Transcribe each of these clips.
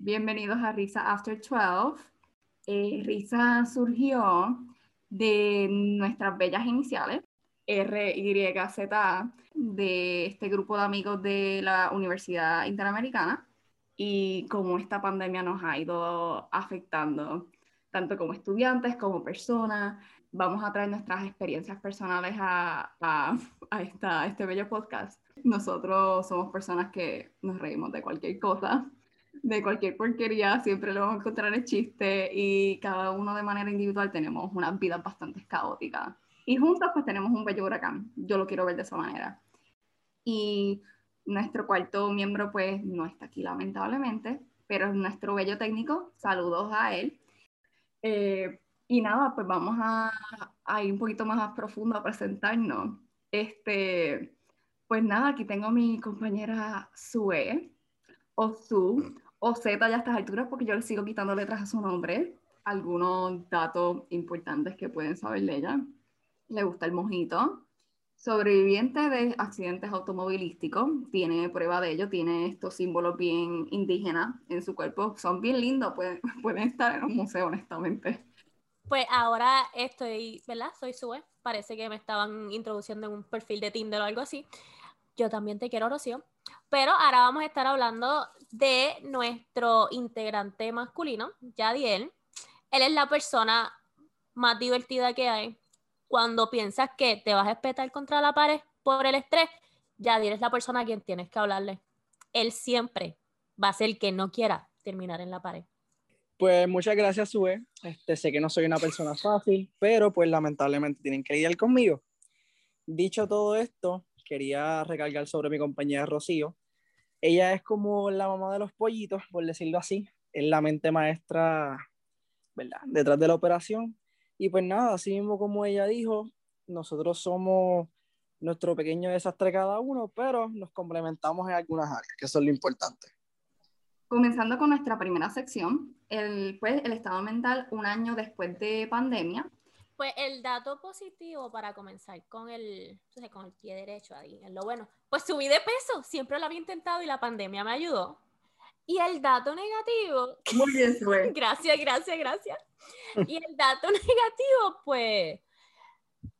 Bienvenidos a Risa After 12. Eh, Risa surgió de nuestras bellas iniciales, R, Y, Z, A, de este grupo de amigos de la Universidad Interamericana y cómo esta pandemia nos ha ido afectando, tanto como estudiantes como personas. Vamos a traer nuestras experiencias personales a, a, a esta, este bello podcast. Nosotros somos personas que nos reímos de cualquier cosa de cualquier porquería, siempre lo vamos a encontrar el chiste y cada uno de manera individual tenemos unas vidas bastante caóticas. Y juntos pues tenemos un bello huracán, yo lo quiero ver de esa manera. Y nuestro cuarto miembro pues no está aquí lamentablemente, pero es nuestro bello técnico, saludos a él. Eh, y nada, pues vamos a, a, ir un poquito más a profundo a presentarnos. Este, pues nada, aquí tengo a mi compañera Sue, o Su, o Z ya a estas alturas, porque yo le sigo quitando letras a su nombre. Algunos datos importantes que pueden saber de ella. Le gusta el mojito. Sobreviviente de accidentes automovilísticos, tiene prueba de ello, tiene estos símbolos bien indígenas en su cuerpo, son bien lindos, pueden, pueden estar en un museo, honestamente. Pues ahora estoy, ¿verdad? Soy Sue, parece que me estaban introduciendo en un perfil de Tinder o algo así. Yo también te quiero, Rocío. Pero ahora vamos a estar hablando de nuestro integrante masculino, Yadiel. Él es la persona más divertida que hay. Cuando piensas que te vas a espetar contra la pared por el estrés, Yadiel es la persona a quien tienes que hablarle. Él siempre va a ser el que no quiera terminar en la pared. Pues muchas gracias, Sue. Este, sé que no soy una persona fácil, pero pues lamentablemente tienen que lidiar conmigo. Dicho todo esto, quería recargar sobre mi compañera Rocío. Ella es como la mamá de los pollitos, por decirlo así. Es la mente maestra, ¿verdad? Detrás de la operación. Y pues nada, así mismo como ella dijo, nosotros somos nuestro pequeño desastre cada uno, pero nos complementamos en algunas áreas, que eso es lo importante. Comenzando con nuestra primera sección, el, pues, el estado mental un año después de pandemia. Pues el dato positivo para comenzar con el, con el pie derecho ahí, es lo bueno. Pues subí de peso, siempre lo había intentado y la pandemia me ayudó. Y el dato negativo. Muy bien, Sue. gracias, gracias, gracias. Y el dato negativo, pues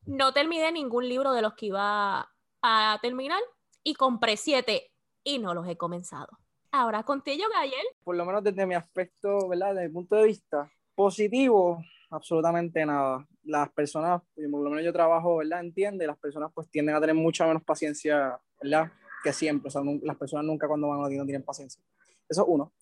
no terminé ningún libro de los que iba a terminar y compré siete y no los he comenzado. Ahora contigo, Gayel. Por lo menos desde mi aspecto, ¿verdad? Desde mi punto de vista positivo, absolutamente nada. Las personas, por lo menos yo trabajo, ¿verdad? Entiende, las personas pues tienden a tener mucha menos paciencia, ¿verdad? Que siempre, o sea, las personas nunca cuando van a ti no tienen paciencia. Eso es uno.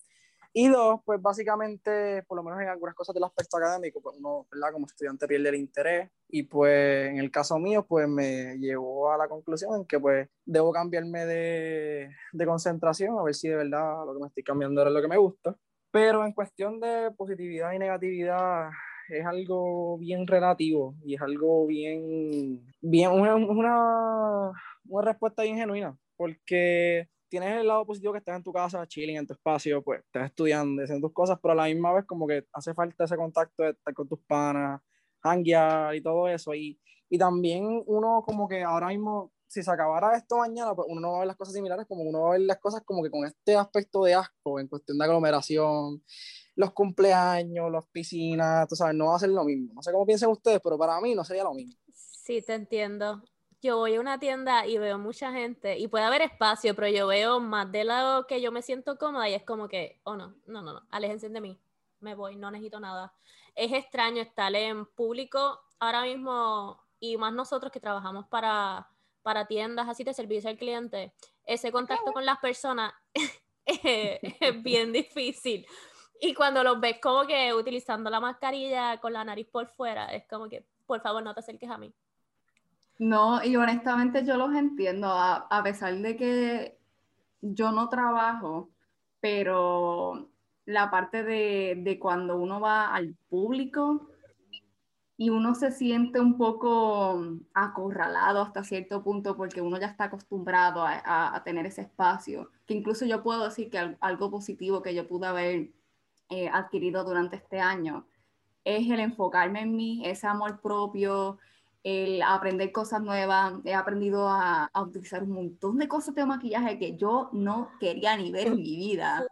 Y dos, pues básicamente, por lo menos en algunas cosas del aspecto académico, pues uno, ¿verdad? Como estudiante pierde el interés y pues en el caso mío, pues me llevó a la conclusión en que pues debo cambiarme de, de concentración, a ver si de verdad lo que me estoy cambiando es lo que me gusta. Pero en cuestión de positividad y negatividad, es algo bien relativo y es algo bien, bien una, una, una respuesta bien genuina, porque tienes el lado positivo que estás en tu casa, chilling, en tu espacio, pues estás estudiando, haciendo tus cosas, pero a la misma vez como que hace falta ese contacto de estar con tus panas, hanguear y todo eso. Y, y también uno como que ahora mismo, si se acabara esto mañana, pues uno no va a ver las cosas similares, como uno va a ver las cosas como que con este aspecto de asco en cuestión de aglomeración, los cumpleaños, las piscinas, tú sabes, no va a ser lo mismo. No sé cómo piensan ustedes, pero para mí no sería lo mismo. Sí, te entiendo. Yo voy a una tienda y veo mucha gente y puede haber espacio, pero yo veo más de lado que yo me siento cómoda y es como que, oh no, no, no, no, aléjense de mí, me voy, no necesito nada. Es extraño estar en público ahora mismo y más nosotros que trabajamos para, para tiendas así de servicio al cliente, ese contacto con las personas es bien difícil y cuando los ves como que utilizando la mascarilla con la nariz por fuera, es como que, por favor, no te acerques a mí. No, y honestamente yo los entiendo, a, a pesar de que yo no trabajo, pero la parte de, de, cuando uno va al público y uno se siente un poco acorralado hasta cierto punto porque uno ya está acostumbrado a, a, a tener ese espacio, que incluso yo puedo decir que algo positivo que yo pude haber eh, adquirido durante este año es el enfocarme en mí, ese amor propio, el aprender cosas nuevas. He aprendido a, a, utilizar un montón de cosas de maquillaje que yo no quería ni ver en mi vida.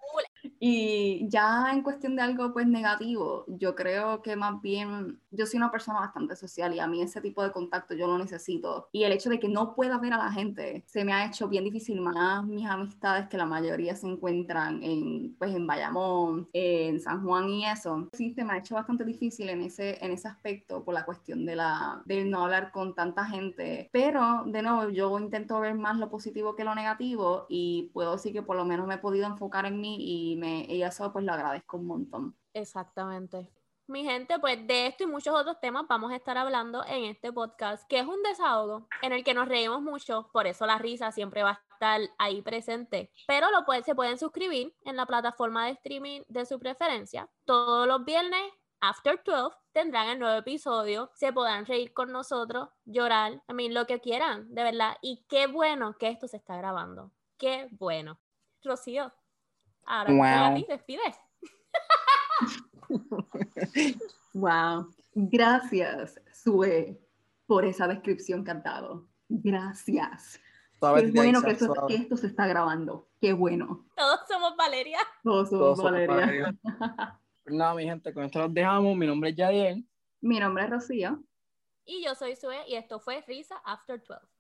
Y ya en cuestión de algo pues negativo, yo creo que más bien yo soy una persona bastante social y a mí ese tipo de contacto yo lo necesito. Y el hecho de que no pueda ver a la gente se me ha hecho bien difícil, más mis amistades que la mayoría se encuentran en pues en Bayamón, en San Juan y eso. Sí, se me ha hecho bastante difícil en ese, en ese aspecto por la cuestión de la, del no hablar con tanta gente. Pero de nuevo, yo intento ver más lo positivo que lo negativo y puedo decir que por lo menos me he podido enfocar en mí y, me, y eso pues lo agradezco un montón. Exactamente. Mi gente, pues de esto y muchos otros temas vamos a estar hablando en este podcast, que es un desahogo en el que nos reímos mucho, por eso la risa siempre va a estar ahí presente. Pero lo puede, se pueden suscribir en la plataforma de streaming de su preferencia. Todos los viernes, after 12, tendrán el nuevo episodio, se podrán reír con nosotros, llorar, a mí lo que quieran, de verdad. Y qué bueno que esto se está grabando. Qué bueno. Rocío, ahora wow. a ti, despides. wow. Gracias, Sue, por esa descripción cantado. Gracias. Qué bueno que esto, que esto, se está grabando. Qué bueno. Todos somos Valeria. Todos somos Valeria. Pues nada, mi gente, con esto los dejamos. Mi nombre es Yadiel. Mi nombre es Rocío. Y yo soy Sue y esto fue Risa After 12.